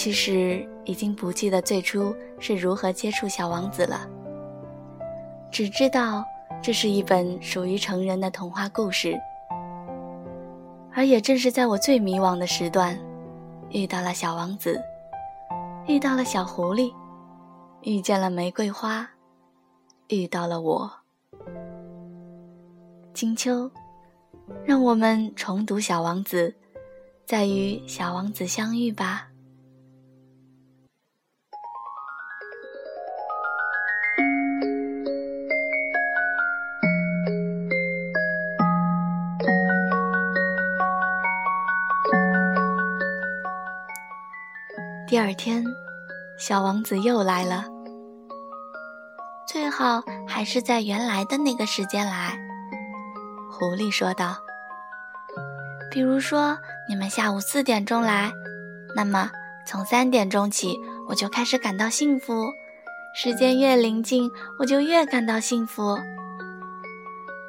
其实已经不记得最初是如何接触小王子了，只知道这是一本属于成人的童话故事。而也正是在我最迷惘的时段，遇到了小王子，遇到了小狐狸，遇见了玫瑰花，遇到了我。金秋，让我们重读《小王子》，再与小王子相遇吧。第二天，小王子又来了。最好还是在原来的那个时间来。狐狸说道：“比如说，你们下午四点钟来，那么从三点钟起，我就开始感到幸福。时间越临近，我就越感到幸福。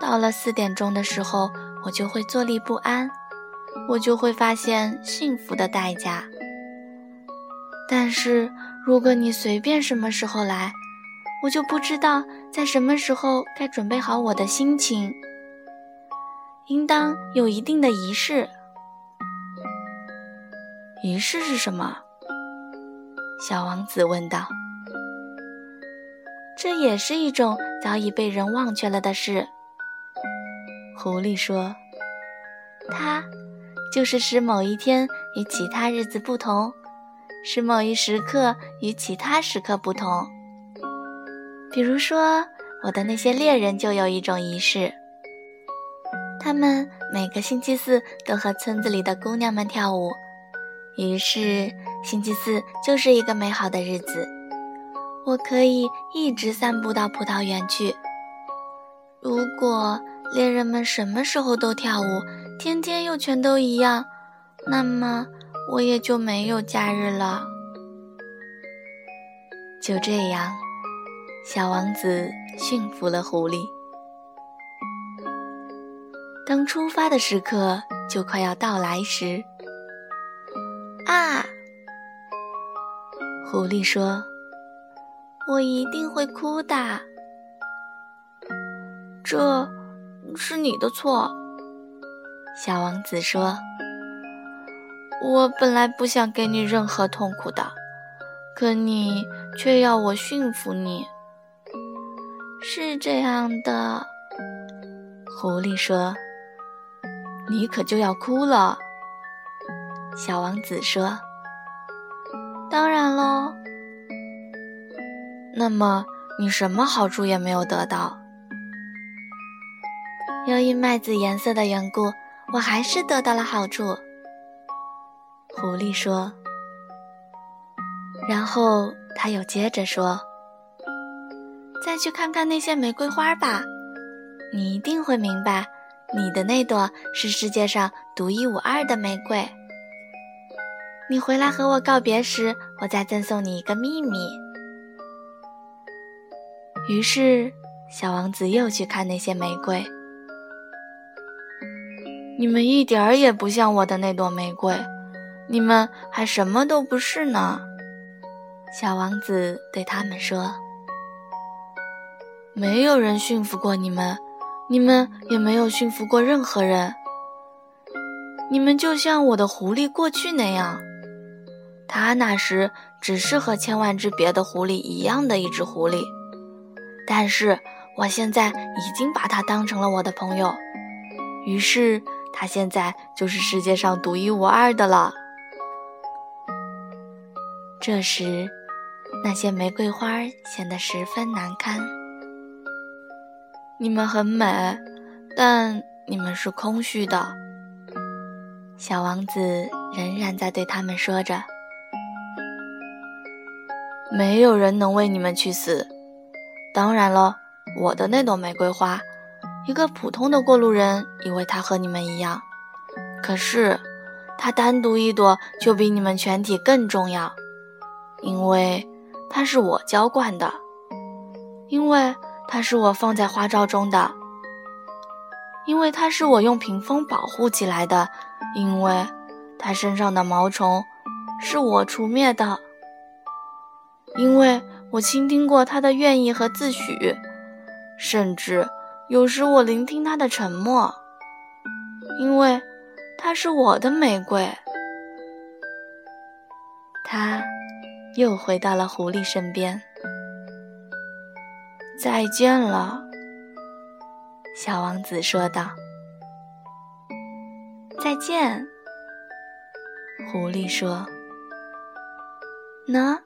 到了四点钟的时候，我就会坐立不安，我就会发现幸福的代价。”但是，如果你随便什么时候来，我就不知道在什么时候该准备好我的心情。应当有一定的仪式。仪式是什么？小王子问道。这也是一种早已被人忘却了的事。狐狸说：“它就是使某一天与其他日子不同。”使某一时刻与其他时刻不同。比如说，我的那些猎人就有一种仪式，他们每个星期四都和村子里的姑娘们跳舞，于是星期四就是一个美好的日子。我可以一直散步到葡萄园去。如果猎人们什么时候都跳舞，天天又全都一样，那么。我也就没有假日了。就这样，小王子驯服了狐狸。当出发的时刻就快要到来时，啊！狐狸说：“我一定会哭的。”这是你的错，小王子说。我本来不想给你任何痛苦的，可你却要我驯服你。是这样的，狐狸说：“你可就要哭了。”小王子说：“当然喽。”那么你什么好处也没有得到？由于麦子颜色的缘故，我还是得到了好处。狐狸说，然后他又接着说：“再去看看那些玫瑰花吧，你一定会明白，你的那朵是世界上独一无二的玫瑰。你回来和我告别时，我再赠送你一个秘密。”于是，小王子又去看那些玫瑰。你们一点儿也不像我的那朵玫瑰。你们还什么都不是呢，小王子对他们说：“没有人驯服过你们，你们也没有驯服过任何人。你们就像我的狐狸过去那样，它那时只是和千万只别的狐狸一样的一只狐狸，但是我现在已经把它当成了我的朋友，于是它现在就是世界上独一无二的了。”这时，那些玫瑰花显得十分难堪。你们很美，但你们是空虚的。小王子仍然在对他们说着：“没有人能为你们去死。当然了，我的那朵玫瑰花，一个普通的过路人以为它和你们一样，可是它单独一朵就比你们全体更重要。”因为它是我浇灌的，因为它是我放在花罩中的，因为它是我用屏风保护起来的，因为它身上的毛虫是我除灭的，因为我倾听过他的愿意和自诩，甚至有时我聆听他的沉默，因为它是我的玫瑰。又回到了狐狸身边。再见了，小王子说道。再见，狐狸说。喏，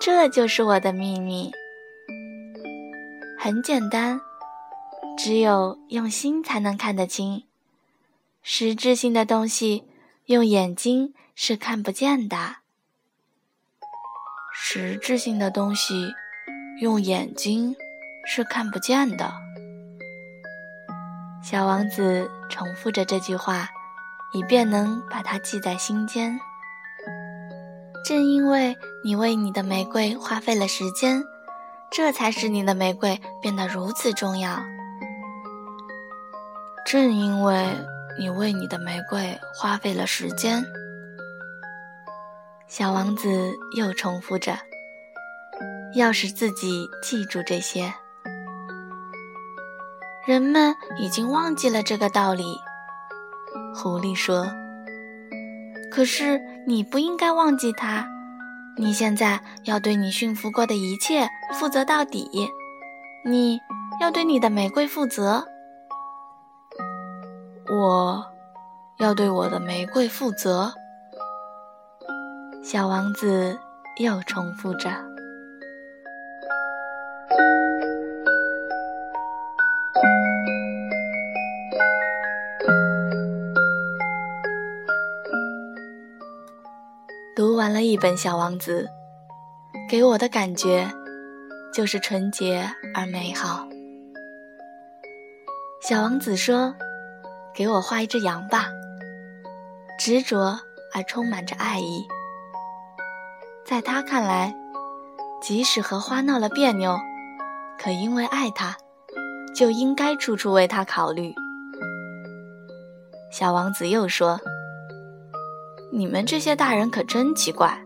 这就是我的秘密。很简单，只有用心才能看得清。实质性的东西，用眼睛是看不见的。实质性的东西，用眼睛是看不见的。小王子重复着这句话，以便能把它记在心间。正因为你为你的玫瑰花费了时间，这才使你的玫瑰变得如此重要。正因为你为你的玫瑰花费了时间。小王子又重复着：“要使自己记住这些。”人们已经忘记了这个道理，狐狸说：“可是你不应该忘记它。你现在要对你驯服过的一切负责到底。你要对你的玫瑰负责。我要对我的玫瑰负责。”小王子又重复着。读完了一本《小王子》，给我的感觉就是纯洁而美好。小王子说：“给我画一只羊吧。”执着而充满着爱意。在他看来，即使和花闹了别扭，可因为爱他，就应该处处为他考虑。小王子又说：“你们这些大人可真奇怪。”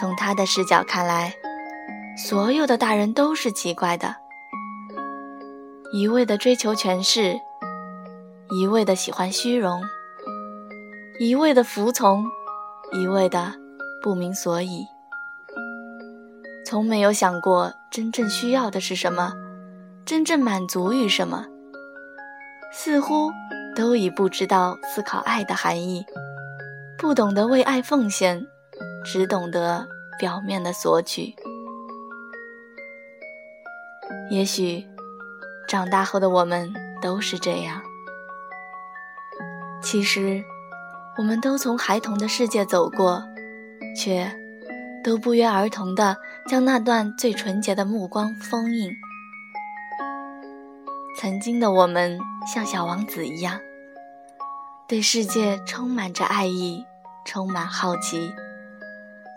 从他的视角看来，所有的大人都是奇怪的：一味的追求权势，一味的喜欢虚荣，一味的服从。一味的不明所以，从没有想过真正需要的是什么，真正满足于什么，似乎都已不知道思考爱的含义，不懂得为爱奉献，只懂得表面的索取。也许，长大后的我们都是这样。其实。我们都从孩童的世界走过，却都不约而同地将那段最纯洁的目光封印。曾经的我们像小王子一样，对世界充满着爱意，充满好奇，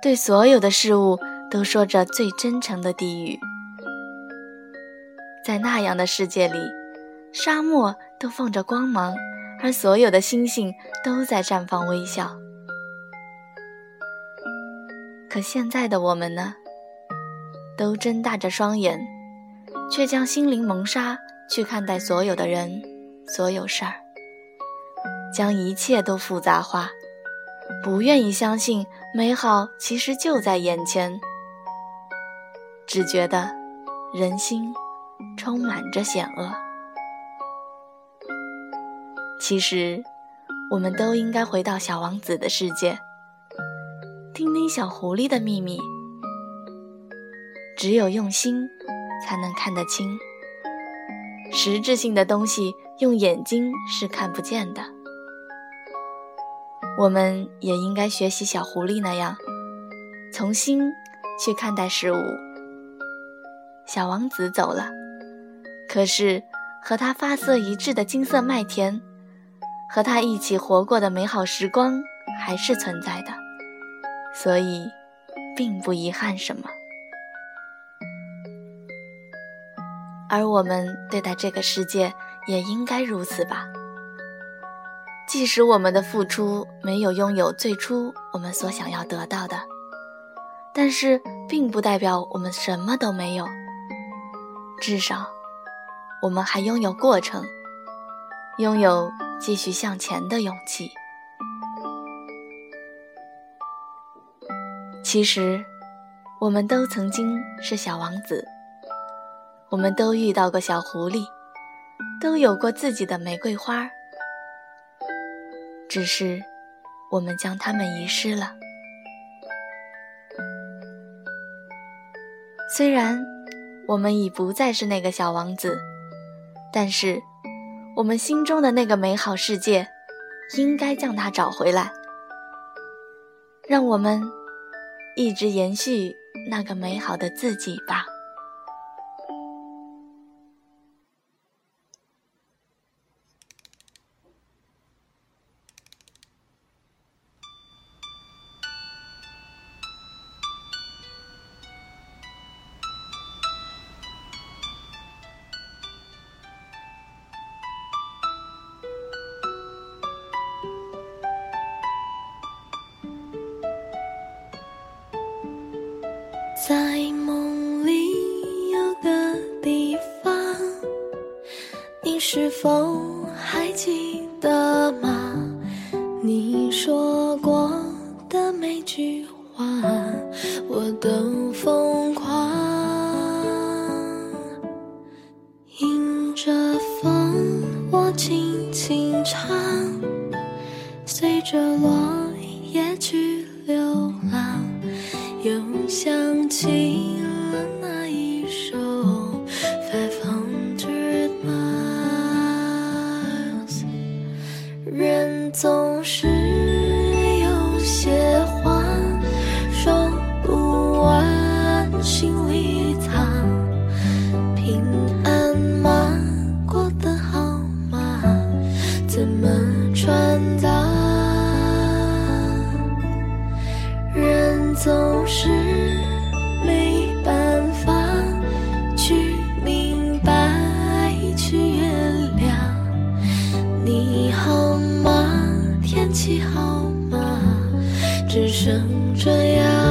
对所有的事物都说着最真诚的低语。在那样的世界里，沙漠都放着光芒。而所有的星星都在绽放微笑，可现在的我们呢？都睁大着双眼，却将心灵蒙纱去看待所有的人、所有事儿，将一切都复杂化，不愿意相信美好其实就在眼前，只觉得人心充满着险恶。其实，我们都应该回到小王子的世界，听听小狐狸的秘密。只有用心，才能看得清。实质性的东西，用眼睛是看不见的。我们也应该学习小狐狸那样，从心去看待事物。小王子走了，可是和他发色一致的金色麦田。和他一起活过的美好时光还是存在的，所以并不遗憾什么。而我们对待这个世界也应该如此吧。即使我们的付出没有拥有最初我们所想要得到的，但是并不代表我们什么都没有。至少，我们还拥有过程，拥有继续向前的勇气。其实，我们都曾经是小王子，我们都遇到过小狐狸，都有过自己的玫瑰花。只是，我们将它们遗失了。虽然我们已不再是那个小王子，但是我们心中的那个美好世界，应该将它找回来。让我们一直延续那个美好的自己吧。在梦里有个地方，你是否还记得吗？你说过的每句话，我都疯狂。迎着风，我轻轻唱，随着落叶去心这样。